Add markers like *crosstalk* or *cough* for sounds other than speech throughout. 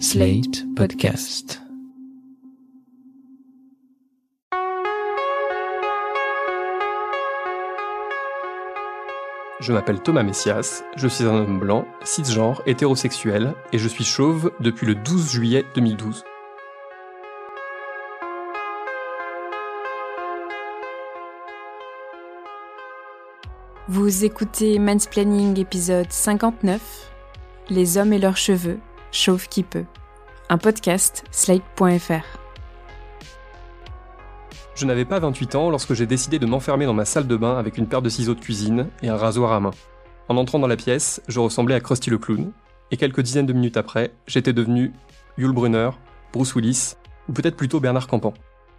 Slate Podcast. Je m'appelle Thomas Messias, je suis un homme blanc, cisgenre, hétérosexuel, et je suis chauve depuis le 12 juillet 2012. Vous écoutez Mansplaining épisode 59, Les hommes et leurs cheveux, chauve qui peut. Un podcast slate.fr. Je n'avais pas 28 ans lorsque j'ai décidé de m'enfermer dans ma salle de bain avec une paire de ciseaux de cuisine et un rasoir à main. En entrant dans la pièce, je ressemblais à Krusty le clown, et quelques dizaines de minutes après, j'étais devenu Yul Brunner, Bruce Willis, ou peut-être plutôt Bernard Campan.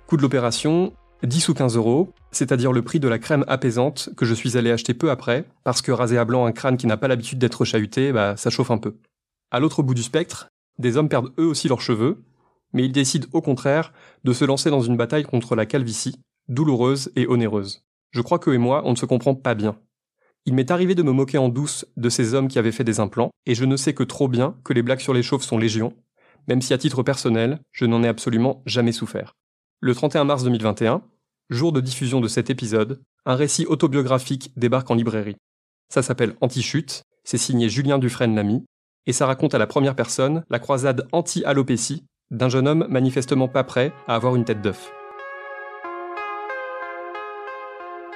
Coût de l'opération, 10 ou 15 euros, c'est-à-dire le prix de la crème apaisante que je suis allé acheter peu après, parce que raser à blanc un crâne qui n'a pas l'habitude d'être chahuté, bah, ça chauffe un peu. À l'autre bout du spectre, des hommes perdent eux aussi leurs cheveux, mais ils décident au contraire de se lancer dans une bataille contre la calvitie, douloureuse et onéreuse. Je crois que et moi, on ne se comprend pas bien. Il m'est arrivé de me moquer en douce de ces hommes qui avaient fait des implants, et je ne sais que trop bien que les blagues sur les chauves sont légion, même si à titre personnel, je n'en ai absolument jamais souffert. Le 31 mars 2021, jour de diffusion de cet épisode, un récit autobiographique débarque en librairie. Ça s'appelle Anti-chute, c'est signé Julien Dufresne-Lamy, et ça raconte à la première personne la croisade anti-alopécie d'un jeune homme manifestement pas prêt à avoir une tête d'œuf.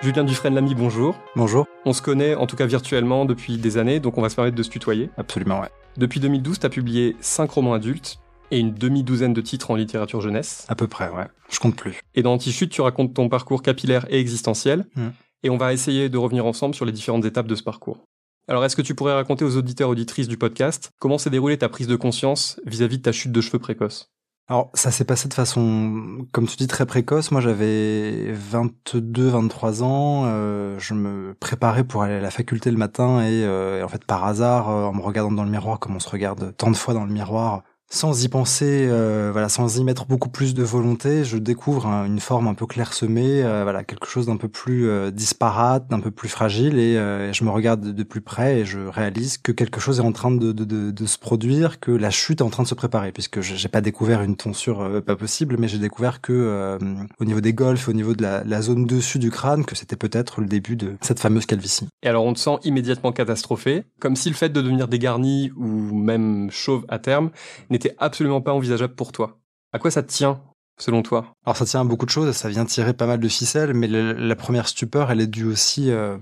Julien Dufresne-Lamy, bonjour. Bonjour. On se connaît, en tout cas virtuellement, depuis des années, donc on va se permettre de se tutoyer. Absolument, ouais. Depuis 2012, tu as publié 5 romans adultes et une demi-douzaine de titres en littérature jeunesse. À peu près, ouais. Je compte plus. Et dans Anti-chute, tu racontes ton parcours capillaire et existentiel, Mm. et on va essayer de revenir ensemble sur les différentes étapes de ce parcours. Alors, est-ce que tu pourrais raconter aux auditeurs auditrices du podcast comment s'est déroulée ta prise de conscience vis-à-vis de ta chute de cheveux précoce? Alors, ça s'est passé de façon, comme tu dis, très précoce. Moi, j'avais 22, 23 ans. euh, je me préparais pour aller à la faculté le matin et, euh, en fait, par hasard, euh, en me regardant dans le miroir, comme on se regarde tant de fois dans le miroir, sans y penser, euh, voilà, sans y mettre beaucoup plus de volonté, je découvre une forme un peu clairsemée, euh, voilà, quelque chose d'un peu plus euh, disparate, d'un peu plus fragile, et euh, je me regarde de, plus près et je réalise que quelque chose est en train de, de, de, de se produire, que la chute est en train de se préparer, puisque j'ai pas découvert une tonsure euh, pas possible, mais j'ai découvert que euh, au niveau des golfs, au niveau de la, la zone dessus du crâne, que c'était peut-être le début de cette fameuse calvitie. Et alors, on te sent immédiatement catastrophé, comme si le fait de devenir dégarni ou même chauve à terme n'était absolument pas envisageable pour toi. À quoi ça tient, selon toi? Alors ça tient à beaucoup de choses, ça vient tirer pas mal de ficelles, mais la première stupeur, elle est due aussi euh,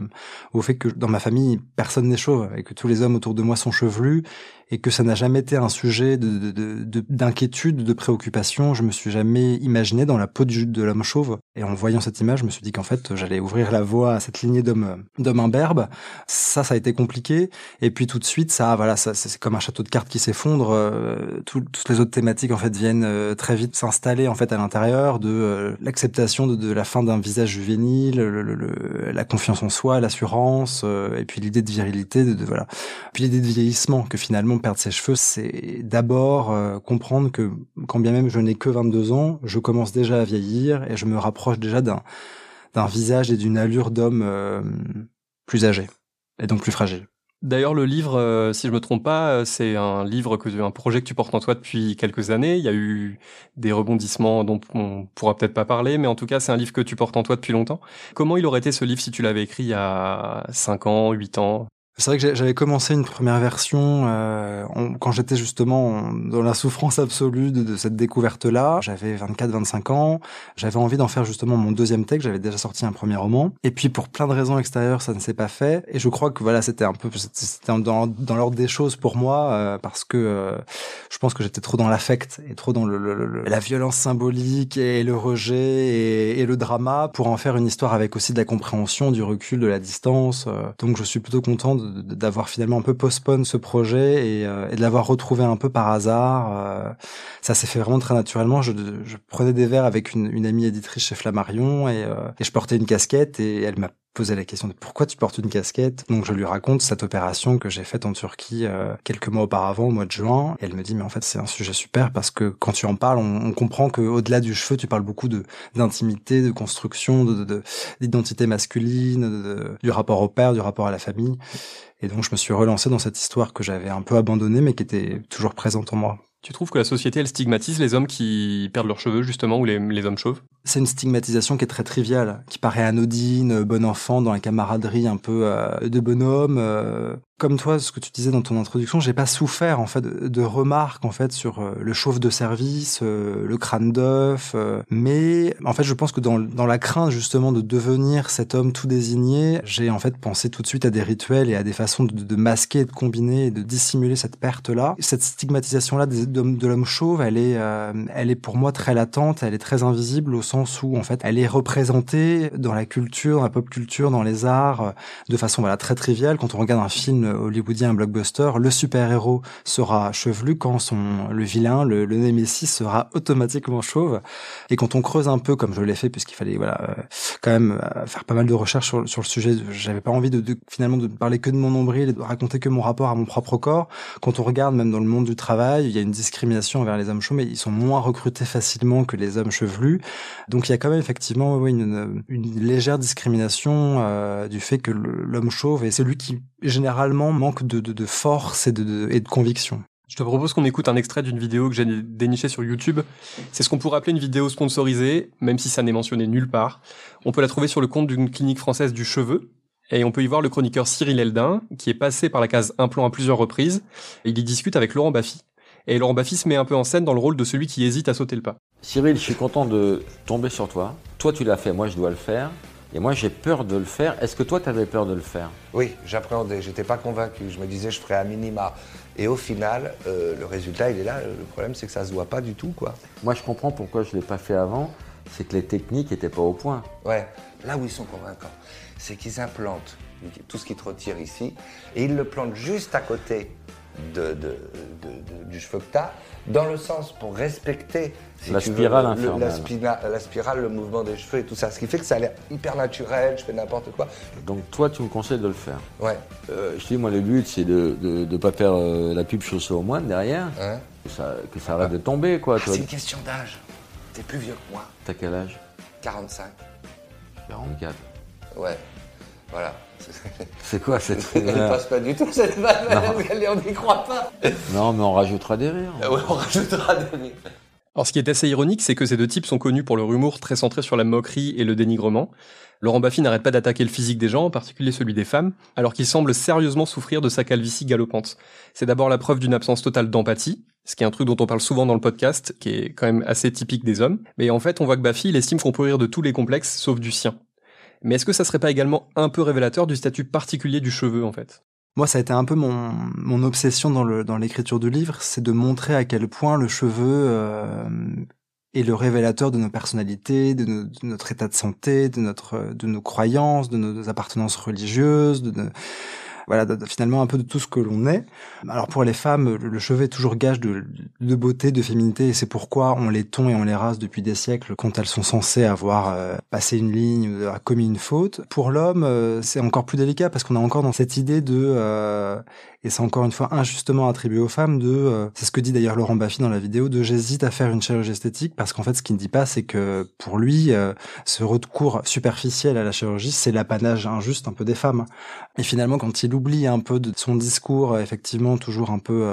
au fait que dans ma famille, personne n'est chauve, et que tous les hommes autour de moi sont chevelus, et que ça n'a jamais été un sujet de- de- de- de- d'inquiétude, de, préoccupation. Je me suis jamais imaginé dans la peau du, de l'homme chauve, et en voyant cette image, je me suis dit qu'en fait, j'allais ouvrir la voie à cette lignée d'hommes imberbes. Ça, ça a été compliqué, et puis tout de suite, ça, voilà, c'est comme un château de cartes qui s'effondre. euh, tout- toutes les autres thématiques en fait viennent euh, très vite s'installer en fait à l'intérieur de euh, l'acceptation de, la fin d'un visage juvénile, le- le- le- la confiance en soi, l'assurance, euh, et puis l'idée de virilité, de, voilà, puis l'idée de vieillissement que finalement perdre ses cheveux, c'est d'abord euh, comprendre que quand bien même je n'ai que 22 ans, je commence déjà à vieillir et je me rapproche déjà d'un d'un visage et d'une allure d'homme plus âgé et donc plus fragile. D'ailleurs, le livre, euh, si je me trompe pas, euh, c'est un livre que un projet que tu portes en toi depuis quelques années. Il y a eu des rebondissements dont on pourra peut-être pas parler, mais en tout cas, c'est un livre que tu portes en toi depuis longtemps. Comment il aurait été ce livre si tu l'avais écrit il y a 5 ans, 8 ans? C'est vrai que j'avais commencé une première version euh, quand j'étais justement en- dans la souffrance absolue de, cette découverte-là. J'avais 24-25 ans. J'avais envie d'en faire justement mon deuxième texte. J'avais déjà sorti un premier roman. Et puis pour plein de raisons extérieures, ça ne s'est pas fait. Et je crois que voilà, c'était un peu c'était dans, dans l'ordre des choses pour moi euh, parce que euh, je pense que j'étais trop dans l'affect et trop dans le, le- le- la violence symbolique et le rejet et, et le drama pour en faire une histoire avec aussi de la compréhension, du recul, de la distance. euh. Donc je suis plutôt content de- d'avoir finalement un peu postpone ce projet et, euh, et de l'avoir retrouvé un peu par hasard. euh. ça s'est fait vraiment très naturellement. Je, je prenais des verres avec une, une amie éditrice chez Flammarion et, euh, et je portais une casquette et elle m'a posé la question de pourquoi tu portes une casquette. Donc je lui raconte cette opération que j'ai faite en Turquie euh, quelques mois auparavant, au mois de juin. Et elle me dit mais en fait c'est un sujet super parce que quand tu en parles, on, comprend que au-delà du cheveu, tu parles beaucoup d'intimité, de construction, de de- d'identité masculine, de- du rapport au père, du rapport à la famille. Et donc je me suis relancé dans cette histoire que j'avais un peu abandonnée mais qui était toujours présente en moi. Tu trouves que la société, elle stigmatise les hommes qui perdent leurs cheveux, justement, ou les hommes chauves? C'est une stigmatisation qui est très triviale, qui paraît anodine, bon enfant, dans la camaraderie un peu euh, de bonhomme. Euh, comme toi, ce que tu disais dans ton introduction, j'ai pas souffert en fait de, remarques en fait sur euh, le chauve de service, euh, le crâne d'œuf, euh, mais en fait, je pense que dans, dans la crainte justement de devenir cet homme tout désigné, j'ai en fait pensé tout de suite à des rituels et à des façons de, de masquer, de combiner, et de dissimuler cette perte là. Cette stigmatisation là de, l'homme chauve, elle est, elle est pour moi très latente, elle est très invisible au où en fait, elle est représentée dans la culture, dans la pop culture, dans les arts, de façon voilà très triviale. Quand on regarde un film hollywoodien, un blockbuster, le super-héros sera chevelu quand son, le vilain, le, le sera automatiquement chauve. Et quand on creuse un peu, comme je l'ai fait, puisqu'il fallait voilà euh, quand même euh, faire pas mal de recherches sur, le sujet, j'avais pas envie de, finalement de parler que de mon nombril et de raconter que mon rapport à mon propre corps. Quand on regarde même dans le monde du travail, il y a une discrimination envers les hommes chauves, mais ils sont moins recrutés facilement que les hommes chevelus. Donc il y a quand même effectivement une, légère discrimination euh, du fait que l'homme chauve est celui qui généralement manque de, force et de, et de conviction. Je te propose qu'on écoute un extrait d'une vidéo que j'ai dénichée sur YouTube. C'est ce qu'on pourrait appeler une vidéo sponsorisée, même si ça n'est mentionné nulle part. On peut la trouver sur le compte d'une clinique française du cheveu. Et on peut y voir le chroniqueur Cyril Eldin, qui est passé par la case implant à plusieurs reprises. il y discute avec Laurent Baffy. Et Laurent Baffy se met un peu en scène dans le rôle de celui qui hésite à sauter le pas. Cyril, je suis content de tomber sur toi. Toi, tu l'as fait, moi, je dois le faire. Et moi, j'ai peur de le faire. Est-ce que toi, tu avais peur de le faire? Oui, j'appréhendais. J'étais pas convaincu. Je me disais, je ferais à minima. Et au final, euh, le résultat, il est là. Le problème, c'est que ça se voit pas du tout, quoi. Moi, je comprends pourquoi je l'ai pas fait avant. C'est que les techniques n'étaient pas au point. Ouais. Là où ils sont convaincants, c'est qu'ils implantent tout ce qui te retire ici, et ils le plantent juste à côté de, du cheveu que tu as, dans le sens pour respecter la, spirale le, la, spirale, le mouvement des cheveux et tout ça. Ce qui fait que ça a l'air hyper naturel, je fais n'importe quoi. Donc toi, tu me conseilles de le faire Ouais. Euh, je dis, moi, le but, c'est de ne pas faire euh, la pub chaussée au moine derrière, que, ça, que ça arrête de tomber, quoi. Ah, c'est une question d'âge. T'es plus vieux que moi. T'as quel âge? 45. 44. Ouais. Voilà. C'est quoi cette *laughs* Elle passe pas du tout cette vanne, on n'y croit pas. Non, mais on rajoutera des rires. Ouais, on rajoutera des rires. Alors ce qui est assez ironique, c'est que ces deux types sont connus pour leur humour très centré sur la moquerie et le dénigrement. Laurent Baffy n'arrête pas d'attaquer le physique des gens, en particulier celui des femmes, alors qu'il semble sérieusement souffrir de sa calvitie galopante. C'est d'abord la preuve d'une absence totale d'empathie, ce qui est un truc dont on parle souvent dans le podcast, qui est quand même assez typique des hommes. Mais en fait, on voit que Baffy, il estime qu'on peut rire de tous les complexes, sauf du sien. Mais est-ce que ça serait pas également un peu révélateur du statut particulier du cheveu, en fait? Moi, ça a été un peu mon, obsession dans, le, l'écriture du livre, c'est de montrer à quel point le cheveu euh, est le révélateur de nos personnalités, de, de, notre état de santé, de de nos croyances, de nos appartenances religieuses, de, voilà, finalement un peu de tout ce que l'on est. Alors pour les femmes, le cheveu est toujours gage de, de beauté, de féminité, et c'est pourquoi on les tond et on les rase depuis des siècles quand elles sont censées avoir euh, passé une ligne, ou avoir commis une faute. Pour l'homme, euh, c'est encore plus délicat parce qu'on a encore dans cette idée de euh, et c'est encore une fois injustement attribué aux femmes de, euh, c'est ce que dit d'ailleurs Laurent Baffy dans la vidéo, de j'hésite à faire une chirurgie esthétique parce qu'en fait ce qu'il ne dit pas c'est que pour lui, euh, ce recours superficiel à la chirurgie, c'est l'apanage injuste un peu des femmes. Et finalement quand il oublie un peu de son discours, euh, effectivement toujours un peu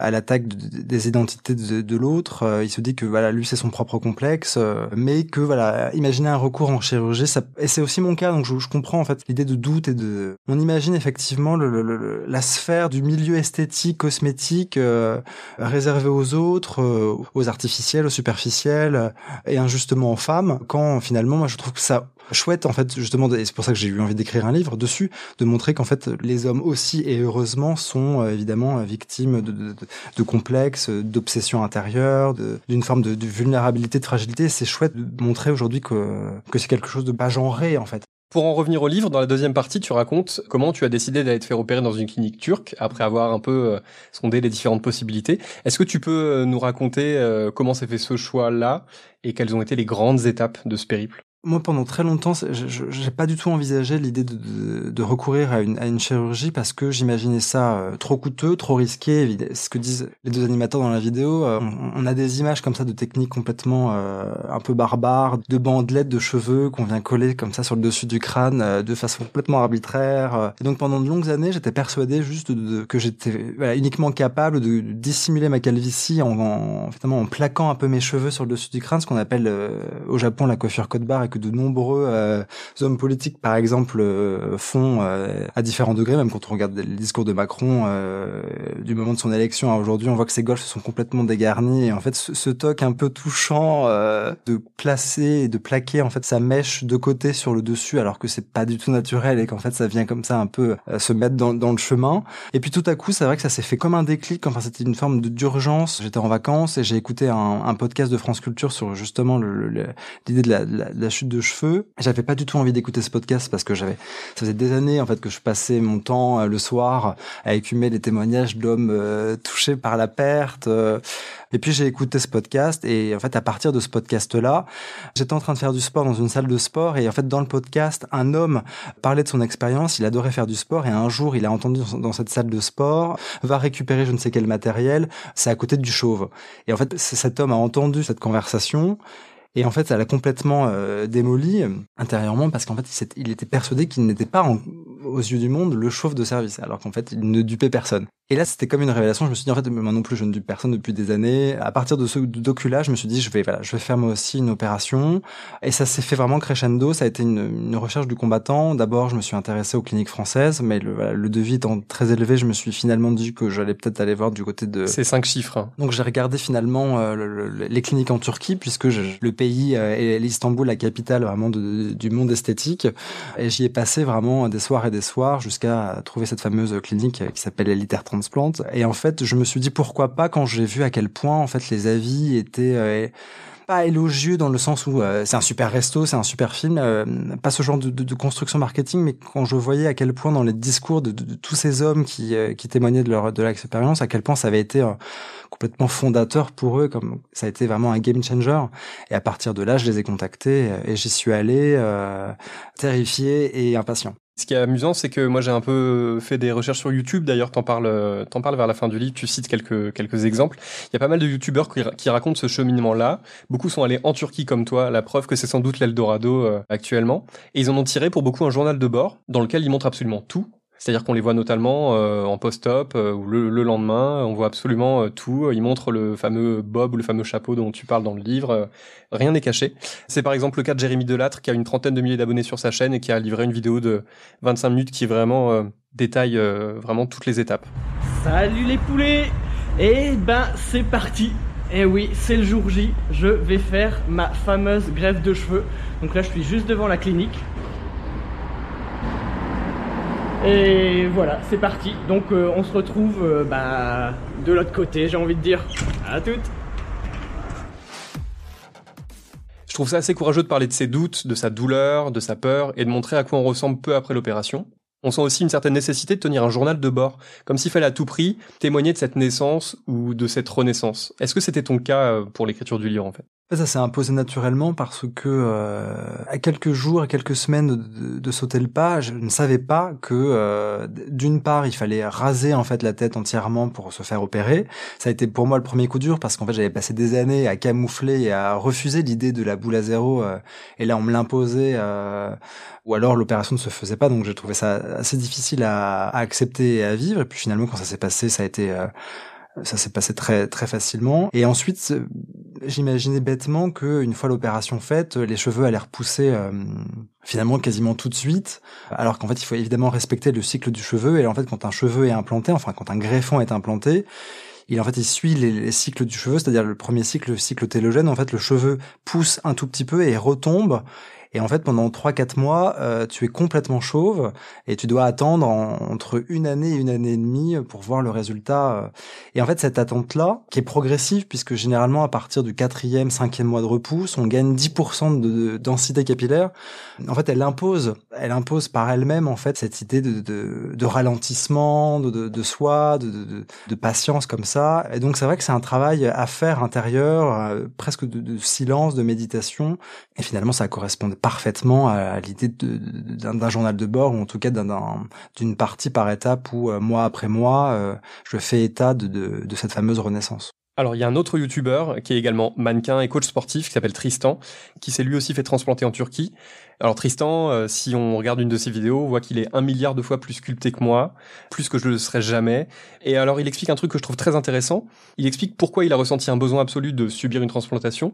à l'attaque des identités de, l'autre, il se dit que voilà lui c'est son propre complexe, mais que voilà imaginer un recours en chirurgie, ça, et c'est aussi mon cas donc je, je comprends en fait l'idée de doute et de, on imagine effectivement le, le, le la sphère du milieu esthétique, cosmétique, euh, réservé aux autres, euh, aux artificiels, aux superficiels, euh, et injustement aux femmes, quand finalement, moi, je trouve que ça chouette en fait justement et c'est pour ça que j'ai eu envie d'écrire un livre dessus de montrer qu'en fait les hommes aussi et heureusement sont évidemment victimes de, complexes d'obsessions intérieures d'une forme de, de, vulnérabilité de fragilité. C'est chouette de montrer aujourd'hui que que c'est quelque chose de pas genré en fait pour en revenir au livre, dans la deuxième partie, tu racontes comment tu as décidé d'aller te faire opérer dans une clinique turque après avoir un peu euh, sondé les différentes possibilités. Est-ce que tu peux euh, nous raconter euh, comment s'est fait ce choix-là et quelles ont été les grandes étapes de ce périple? Moi, pendant très longtemps, je j'ai pas du tout envisagé l'idée de, recourir à une, chirurgie parce que j'imaginais ça euh, trop coûteux, trop risqué. Ce que disent les deux animateurs dans la vidéo, euh, on, a des images comme ça de techniques complètement euh, un peu barbares, de bandelettes de cheveux qu'on vient coller comme ça sur le dessus du crâne de façon complètement arbitraire. Donc pendant de longues années, j'étais persuadé juste que j'étais uniquement capable de, dissimuler ma calvitie en, en, en plaquant un peu mes cheveux sur le dessus du crâne, ce qu'on appelle au Japon la coiffure code barre que de nombreux euh, hommes politiques, par exemple, euh, font euh, à différents degrés. Même quand on regarde le discours de Macron du moment de son élection à aujourd'hui, on voit que ses golfs sont complètement dégarnis. Et en fait, ce, ce toc un peu touchant de placer et de plaquer en fait sa mèche de côté sur le dessus, alors que c'est pas du tout naturel et qu'en fait ça vient comme ça un peu se mettre dans, dans le chemin. Et puis tout à coup, c'est vrai que ça s'est fait comme un déclic. Enfin, c'était une forme d'urgence. J'étais en vacances et j'ai écouté un, un, podcast de France Culture sur justement l'idée de de la chute de cheveux. J'avais pas du tout envie d'écouter ce podcast parce que j'avais, ça faisait des années en fait que je passais mon temps euh, le soir à écumer les témoignages d'hommes euh, touchés par la perte. Euh. et puis j'ai écouté ce podcast et en fait à partir de ce podcast-là, j'étais en train de faire du sport dans une salle de sport et en fait dans le podcast, un homme parlait de son expérience, il adorait faire du sport et un jour il a entendu dans cette salle de sport, va récupérer je ne sais quel matériel, c'est à côté du chauve. Et en fait cet homme a entendu cette conversation et en fait, ça l'a complètement euh, démoli euh, intérieurement parce qu'en fait, il, était persuadé qu'il n'était pas, aux yeux du monde, le chauve de service, alors qu'en fait, il ne dupait personne. Et là, c'était comme une révélation. Je me suis dit, en fait, moi non plus, je ne dupe personne depuis des années. À partir de ce docu-là, je me suis dit, je vais, voilà, je vais faire moi aussi une opération. Et ça s'est fait vraiment crescendo. Ça a été une, une recherche du combattant. D'abord, je me suis intéressé aux cliniques françaises, mais le, voilà, le devis étant très élevé, je me suis finalement dit que j'allais peut-être aller voir du côté de... C'est cinq chiffres. Hein. Donc, j'ai regardé finalement euh, les cliniques en Turquie, puisque je, le pays euh, est l'Istanbul, la capitale vraiment de, du monde esthétique. Et j'y ai passé vraiment des soirs et des soirs jusqu'à trouver cette fameuse clinique qui s'appelle Eliter et en fait, je me suis dit pourquoi pas quand j'ai vu à quel point en fait les avis étaient euh, pas élogieux dans le sens où euh, c'est un super resto, c'est un super film, euh, pas ce genre de, construction marketing, mais quand je voyais à quel point dans les discours de, tous ces hommes qui, qui témoignaient de leur de leur expérience, à quel point ça avait été complètement fondateur pour eux, comme ça a été vraiment un game changer. Et à partir de là, je les ai contactés et j'y suis allé terrifié et impatient. Ce qui est amusant, c'est que moi j'ai un peu fait des recherches sur YouTube. D'ailleurs, t'en parles, t'en parles vers la fin du livre. Tu cites quelques quelques exemples. Il y a pas mal de YouTubeurs qui, qui racontent ce cheminement-là. Beaucoup sont allés en Turquie comme toi. La preuve que c'est sans doute l'Eldorado euh, actuellement. Et ils en ont tiré pour beaucoup un journal de bord dans lequel ils montrent absolument tout c'est-à-dire qu'on les voit notamment euh, en post-op euh, ou le, lendemain, on voit absolument euh, tout. Ils montrent le fameux bob ou le fameux chapeau dont tu parles dans le livre. rien n'est caché. C'est par exemple le cas de Jérémy Delattre qui a une trentaine de milliers d'abonnés sur sa chaîne et qui a livré une vidéo de 25 minutes qui vraiment détaille vraiment toutes les étapes. Salut les poulets Eh ben c'est parti Eh oui, c'est le jour J, je vais faire ma fameuse greffe de cheveux. Donc là je suis juste devant la clinique. Et voilà, c'est parti. Donc euh, on se retrouve euh, bah, de l'autre côté, j'ai envie de dire. À toutes Je trouve ça assez courageux de parler de ses doutes, de sa douleur, de sa peur, et de montrer à quoi on ressemble peu après l'opération. On sent aussi une certaine nécessité de tenir un journal de bord, comme s'il fallait à tout prix témoigner de cette naissance ou de cette renaissance. Est-ce que c'était ton cas euh, pour l'écriture du livre en fait? Ça s'est imposé naturellement parce que euh, à quelques jours, à quelques semaines de, sauter le pas, je ne savais pas que euh, d'une part il fallait raser en fait la tête entièrement pour se faire opérer. Ça a été pour moi le premier coup dur parce qu'en fait j'avais passé des années à camoufler et à refuser l'idée de la boule à zéro euh, et là on me l'imposait ou alors l'opération ne se faisait pas donc j'ai trouvé ça assez difficile à, à, accepter et à vivre et puis finalement quand ça s'est passé ça a été ça s'est passé très très facilement. Et ensuite, euh, j'imaginais bêtement que une fois l'opération faite, les cheveux allaient repousser euh, finalement quasiment tout de suite. Alors qu'en fait, il faut évidemment respecter le cycle du cheveu. Et en fait, quand un cheveu est implanté, enfin quand un greffon est implanté, il en fait il suit les, les cycles du cheveu, c'est-à-dire le premier cycle, le cycle télogène. En fait, le cheveu pousse un tout petit peu et retombe. Et en fait, pendant 3-4 mois, euh, tu es complètement chauve et tu dois attendre entre une année et une année et demie pour voir le résultat. Euh. Et en fait, cette attente-là, qui est progressive, puisque généralement, à partir du quatrième, cinquième mois de repousse, on gagne 10% de, densité capillaire. En fait, elle impose, elle impose par elle-même, en fait, cette idée de, de, de ralentissement, de, de, soi, de, de, patience comme ça. Et donc, c'est vrai que c'est un travail à faire intérieur, euh, presque de, silence, de méditation. Et finalement, ça correspondait parfaitement à, l'idée d'un journal de bord ou en tout cas d'une partie par étape où mois après mois je fais état de, de cette fameuse renaissance. Alors, il y a un autre youtubeur qui est également mannequin et coach sportif qui s'appelle Tristan, qui s'est lui aussi fait transplanter en Turquie. Alors Tristan, euh, si on regarde une de ses vidéos, on voit qu'il est un milliard de fois plus sculpté que moi, plus que je le serais jamais. Et alors, il explique un truc que je trouve très intéressant. Il explique pourquoi il a ressenti un besoin absolu de subir une transplantation.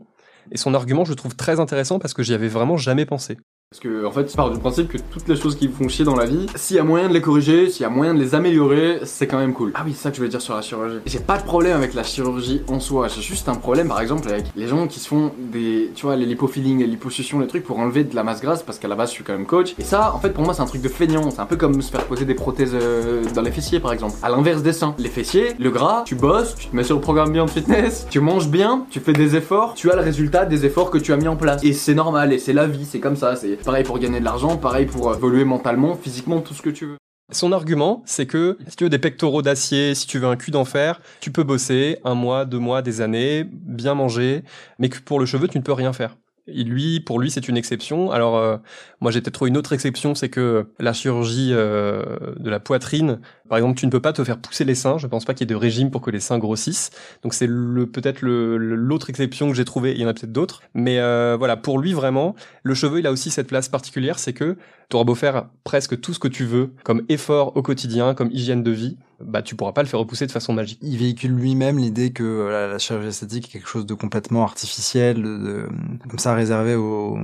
Et son argument, je trouve très intéressant parce que j'y avais vraiment jamais pensé. Parce que, en fait, je pars du principe que toutes les choses qui vous font chier dans la vie, s'il y a moyen de les corriger, s'il y a moyen de les améliorer, c'est quand même cool. Ah oui, c'est ça que je veux dire sur la chirurgie. J'ai pas de problème avec la chirurgie en soi. J'ai juste un problème, par exemple, avec les gens qui se font des, tu vois, les lipofillings, les liposuctions, les trucs pour enlever de la masse grasse, parce qu'à la base, je suis quand même coach. Et ça, en fait, pour moi, c'est un truc de feignant. C'est un peu comme se faire poser des prothèses euh, dans les fessiers, par exemple. À l'inverse des seins. Les fessiers, le gras, tu bosses, tu te mets sur le programme Beyond Fitness, tu manges bien, tu fais des efforts, tu as le résultat des efforts que tu as mis en place. Et c'est normal, et c'est la vie, c'est comme ça. C'est pareil pour gagner de l'argent pareil pour évoluer mentalement, physiquement, tout ce que tu veux. Son argument, c'est que si tu veux des pectoraux d'acier, si tu veux un cul d'enfer, tu peux bosser un mois, deux mois, des années, bien manger, mais que pour le cheveu, tu ne peux rien faire. Lui, pour lui, c'est une exception. Alors, euh, moi, j'ai peut-être trouvé une autre exception, c'est que la chirurgie euh, de la poitrine, par exemple, tu ne peux pas te faire pousser les seins. Je pense pas qu'il y ait de régime pour que les seins grossissent. Donc c'est le peut-être l'autre exception que j'ai trouvé. Il y en a peut-être d'autres, mais euh, voilà, pour lui vraiment, le cheveu il a aussi cette place particulière, c'est que tu auras beau faire presque tout ce que tu veux comme effort au quotidien, comme hygiène de vie, bah tu pourras pas le faire repousser de façon magique. Il véhicule lui-même l'idée que la chirurgie esthétique est quelque chose de complètement artificiel, de, comme ça réservé aux,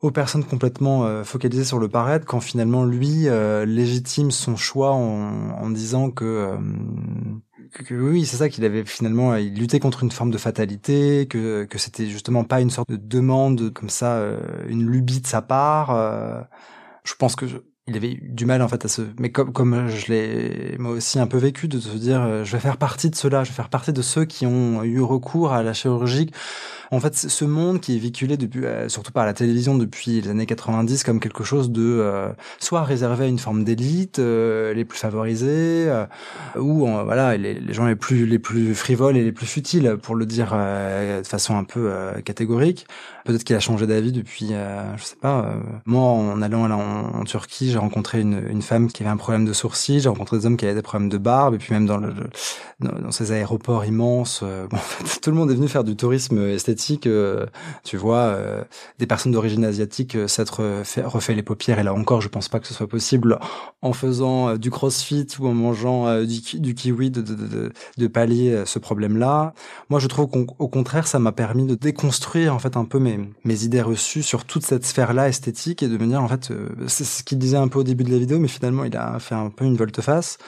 aux personnes complètement euh, focalisées sur le paraître, quand finalement lui euh, légitime son choix en en, disant euh, que, que, oui, c'est ça qu'il avait finalement, il luttait contre une forme de fatalité, que, que c'était justement pas une sorte de demande comme ça, euh, une lubie de sa part. Euh. je pense que il avait eu du mal en fait à se mais comme comme je l'ai moi aussi un peu vécu de se dire je vais faire partie de cela je vais faire partie de ceux qui ont eu recours à la chirurgie en fait, ce monde qui est véhiculé depuis, euh, surtout par la télévision depuis les années 90 comme quelque chose de euh, soit réservé à une forme d'élite, euh, les plus favorisés, ou voilà les, les, gens les plus les plus frivoles et les plus futiles, pour le dire de façon un peu catégorique. Peut-être qu'il a changé d'avis depuis, je sais pas. moi, en allant là, en, Turquie, j'ai rencontré une, une femme qui avait un problème de sourcils, j'ai rencontré des hommes qui avaient des problèmes de barbe, et puis même dans le dans, ces aéroports immenses, *laughs* fait, tout le monde est venu faire du tourisme esthétique euh, tu vois, euh, des personnes d'origine asiatique euh, s'être refait les paupières. Et là encore, je pense pas que ce soit possible en faisant du crossfit ou en mangeant du, kiwi de, pallier ce problème-là. Moi, je trouve qu'au contraire, ça m'a permis de déconstruire en fait un peu mes, mes idées reçues sur toute cette sphère-là esthétique et de me dire en fait, c'est ce qu'il disait un peu au début de la vidéo, mais finalement, il a fait un peu une volte-face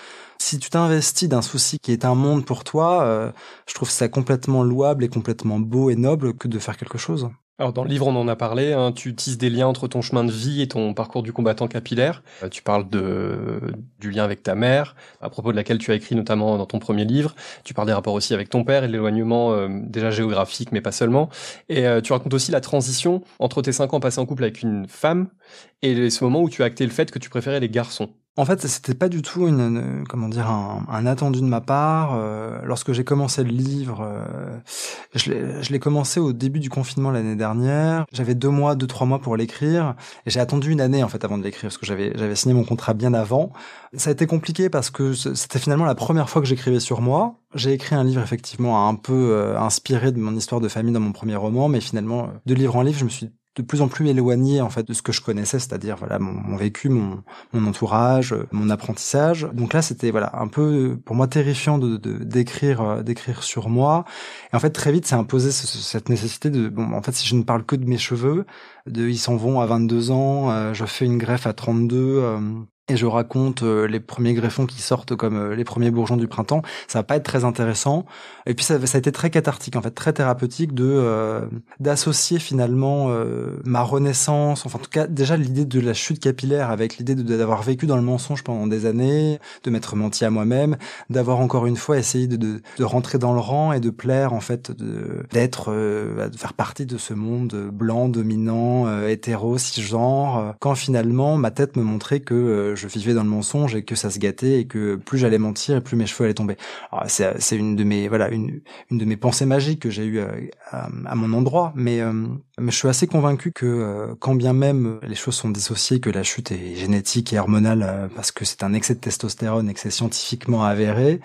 si tu t'investis d'un souci qui est un monde pour toi, euh, je trouve ça complètement louable et complètement beau et noble que de faire quelque chose. Alors dans le livre, on en a parlé, hein, tu tisses des liens entre ton chemin de vie et ton parcours du combattant capillaire. Euh, tu parles de, du lien avec ta mère, à propos de laquelle tu as écrit notamment dans ton premier livre. Tu parles des rapports aussi avec ton père et l'éloignement euh, déjà géographique, mais pas seulement. Et tu racontes aussi la transition entre tes cinq ans passés en couple avec une femme et ce moment où tu as acté le fait que tu préférais les garçons. En fait, c'était pas du tout une, comment dire un, attendu de ma part. Euh, lorsque j'ai commencé le livre, euh, je l'ai commencé au début du confinement l'année dernière. J'avais deux mois, deux trois mois pour l'écrire, et j'ai attendu une année en fait avant de l'écrire parce que j'avais j'avais signé mon contrat bien avant. Ça a été compliqué parce que c'était finalement la première fois que j'écrivais sur moi. J'ai écrit un livre effectivement un peu euh, inspiré de mon histoire de famille dans mon premier roman, mais finalement de livre en livre, je me suis de plus en plus éloigné en fait de ce que je connaissais, c'est-à-dire voilà mon, vécu, mon, mon, entourage, mon apprentissage. Donc là, c'était voilà un peu pour moi terrifiant de d'écrire euh, d'écrire sur moi. Et en fait, très vite, c'est imposé cette nécessité de bon, en fait, si je ne parle que de mes cheveux, de ils s'en vont à 22 ans, euh, je fais une greffe à 32 et je raconte euh, les premiers greffons qui sortent comme euh, les premiers bourgeons du printemps, ça va pas être très intéressant. Et puis ça, ça a été très cathartique, en fait, très thérapeutique de euh, d'associer finalement ma renaissance, enfin en tout cas déjà l'idée de la chute capillaire avec l'idée d'avoir vécu dans le mensonge pendant des années, de m'être menti à moi-même, d'avoir encore une fois essayé de, de, de, rentrer dans le rang et de plaire en fait, d'être, de, faire partie de ce monde blanc, dominant, hétéro, cisgenre, quand finalement ma tête me montrait que je vivais dans le mensonge et que ça se gâtait et que plus j'allais mentir et plus mes cheveux allaient tomber. C'est une de mes voilà une une de mes pensées magiques que j'ai eu à, à, mon endroit, mais mais je suis assez convaincu que quand bien même les choses sont dissociées, que la chute est génétique et hormonale parce que c'est un excès de testostérone et que c'est scientifiquement avéré,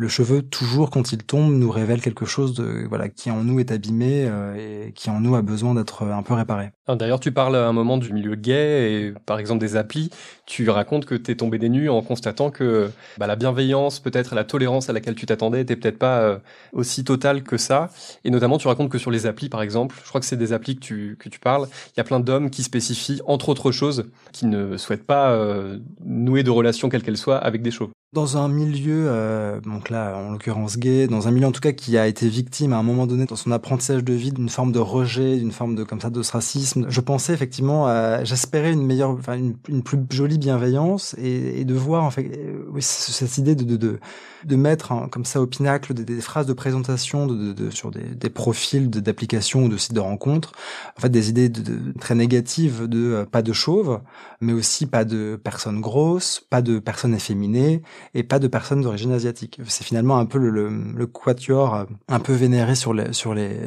le cheveu, toujours quand il tombe, nous révèle quelque chose de voilà qui en nous est abîmé euh, et qui en nous a besoin d'être un peu réparé. D'ailleurs, tu parles à un moment du milieu gay et par exemple des applis. Tu racontes que tu es tombé des nues en constatant que bah, la bienveillance, peut-être la tolérance à laquelle tu t'attendais, était peut-être pas euh, aussi totale que ça. Et notamment, tu racontes que sur les applis, par exemple, je crois que c'est des applis que tu parles. Il y a plein d'hommes qui spécifient, entre autres choses, qui ne souhaitent pas euh, nouer de relation quelle qu'elle soit avec des chauves dans un milieu, euh, donc là en l'occurrence gay, dans un milieu en tout cas qui a été victime à un moment donné dans son apprentissage de vie d'une forme de rejet, d'une forme de comme ça de racisme, je pensais effectivement, à, j'espérais une meilleure, enfin une, plus jolie bienveillance et, et de voir en fait, euh, oui, cette idée de de, de, de mettre hein, comme ça au pinacle des, des phrases de présentation de, de sur des, des profils d'applications ou de sites de rencontres, en fait des idées très négatives de euh, pas de chauve, mais aussi pas de personnes grosses, pas de personnes efféminées et pas de personnes d'origine asiatique. C'est finalement un peu le, le, quatuor euh, un peu vénéré sur les, sur les,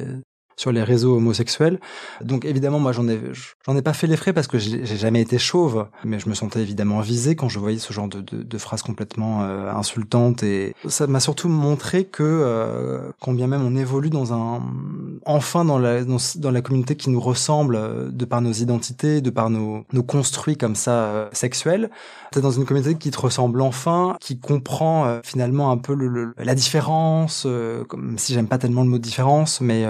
sur les réseaux homosexuels. Donc évidemment, moi j'en ai j'en ai pas fait les frais parce que j'ai jamais été chauve, mais je me sentais évidemment visé quand je voyais ce genre de, de, de phrases complètement euh, insultantes et ça m'a surtout montré que euh, combien même on évolue dans un enfin dans la dans, la communauté qui nous ressemble euh, de par nos identités, de par nos nos construits comme ça euh, sexuels. T'es dans une communauté qui te ressemble enfin, qui comprend finalement un peu le, la différence, comme si j'aime pas tellement le mot différence, mais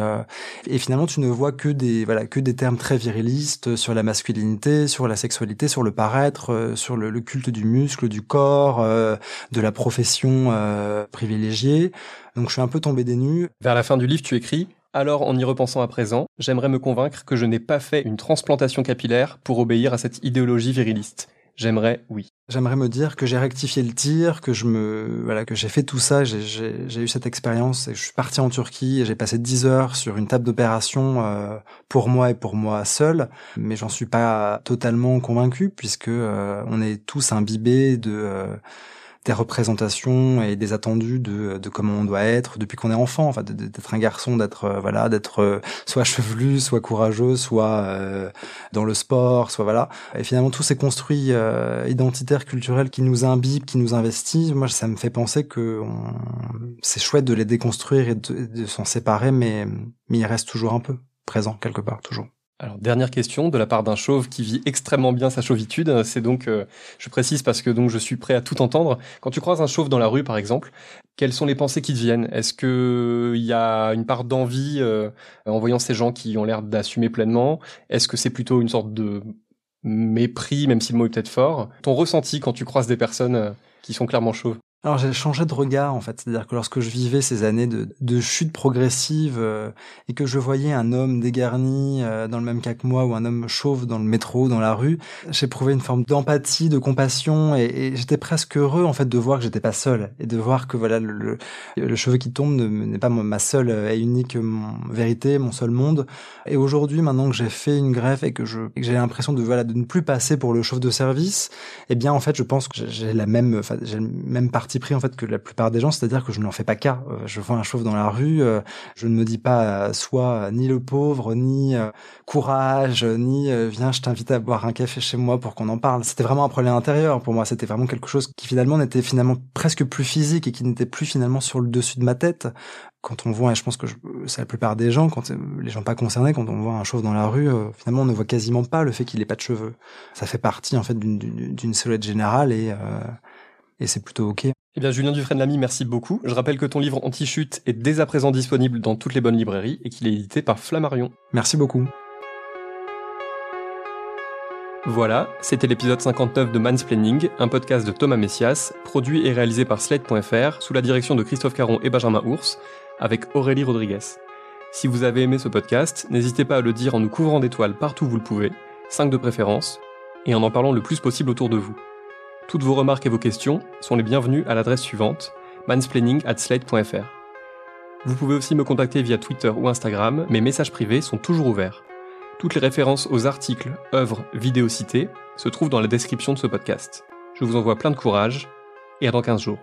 et finalement, tu ne vois que des voilà que des termes très virilistes sur la masculinité, sur la sexualité, sur le paraître, euh, sur le, culte du muscle, du corps, euh, de la profession euh, privilégiée. Donc, je suis un peu tombé des nues. Vers la fin du livre, tu écris. Alors, en y repensant à présent, j'aimerais me convaincre que je n'ai pas fait une transplantation capillaire pour obéir à cette idéologie viriliste. J'aimerais, oui. J'aimerais me dire que j'ai rectifié le tir, que je me, voilà, que j'ai fait tout ça, j'ai eu cette expérience et je suis parti en Turquie et j'ai passé 10 heures sur une table d'opération euh, pour moi et pour moi seul, mais j'en suis pas totalement convaincu puisque euh, on est tous imbibés de euh, des représentations et des attendus de, de comment on doit être depuis qu'on est enfant, enfin d'être un garçon, d'être euh, voilà, d'être euh, soit chevelu, soit courageux, soit euh, dans le sport, soit voilà. Et finalement tous ces construits identitaires, culturels qui nous imbibent, qui nous investissent, moi ça me fait penser que c'est chouette de les déconstruire et de, de s'en séparer, mais mais il reste toujours un peu présent quelque part, toujours. Alors dernière question de la part d'un chauve qui vit extrêmement bien sa chauvitude, c'est donc, euh, je précise parce que donc je suis prêt à tout entendre. Quand tu croises un chauve dans la rue par exemple, quelles sont les pensées qui te viennent? Est-ce que il y a une part d'envie euh, en voyant ces gens qui ont l'air d'assumer pleinement? Est-ce que c'est plutôt une sorte de mépris, même si le mot est peut-être fort? Ton ressenti quand tu croises des personnes euh, qui sont clairement chauves? Alors j'ai changé de regard en fait, c'est-à-dire que lorsque je vivais ces années de, de chute progressive euh, et que je voyais un homme dégarni euh, dans le même cas que moi ou un homme chauve dans le métro, dans la rue, j'éprouvais une forme d'empathie, de compassion et, et j'étais presque heureux en fait de voir que j'étais pas seul et de voir que voilà le, le, cheveu qui tombe n'est pas ma seule et unique vérité, mon seul monde. Et aujourd'hui, maintenant que j'ai fait une greffe et que je j'ai l'impression de voilà de ne plus passer pour le chauve de service, eh bien en fait je pense que j'ai la même, j'ai le même pris en fait que la plupart des gens, c'est-à-dire que je n'en fais pas cas. Euh, je vois un chauve dans la rue, euh, je ne me dis pas euh, soit ni le pauvre, ni courage, ni viens, je t'invite à boire un café chez moi pour qu'on en parle. C'était vraiment un problème intérieur pour moi. C'était vraiment quelque chose qui finalement n'était finalement presque plus physique et qui n'était plus finalement sur le dessus de ma tête quand on voit, et je pense que c'est la plupart des gens, quand les gens pas concernés, quand on voit un chauve dans la rue, finalement on ne voit quasiment pas le fait qu'il ait pas de cheveux. Ça fait partie en fait d'une silhouette générale et et c'est plutôt ok. Eh bien, Julien Dufresne-Lamy, merci beaucoup. Je rappelle que ton livre Anti-chute est dès à présent disponible dans toutes les bonnes librairies et qu'il est édité par Flammarion. Merci beaucoup. Voilà, c'était l'épisode 59 de Mansplaining, un podcast de Thomas Messias, produit et réalisé par Slate.fr sous la direction de Christophe Caron et Benjamin Ours, avec Aurélie Rodriguez. Si vous avez aimé ce podcast, n'hésitez pas à le dire en nous couvrant d'étoiles partout où vous le pouvez, 5 de préférence, et en en parlant le plus possible autour de vous. Toutes vos remarques et vos questions sont les bienvenues à l'adresse suivante mansplaining@slate.fr. Vous pouvez aussi me contacter via Twitter ou Instagram, mes messages privés sont toujours ouverts. Toutes les références aux articles, œuvres, vidéos citées se trouvent dans la description de ce podcast. Je vous envoie plein de courage et à dans 15 jours.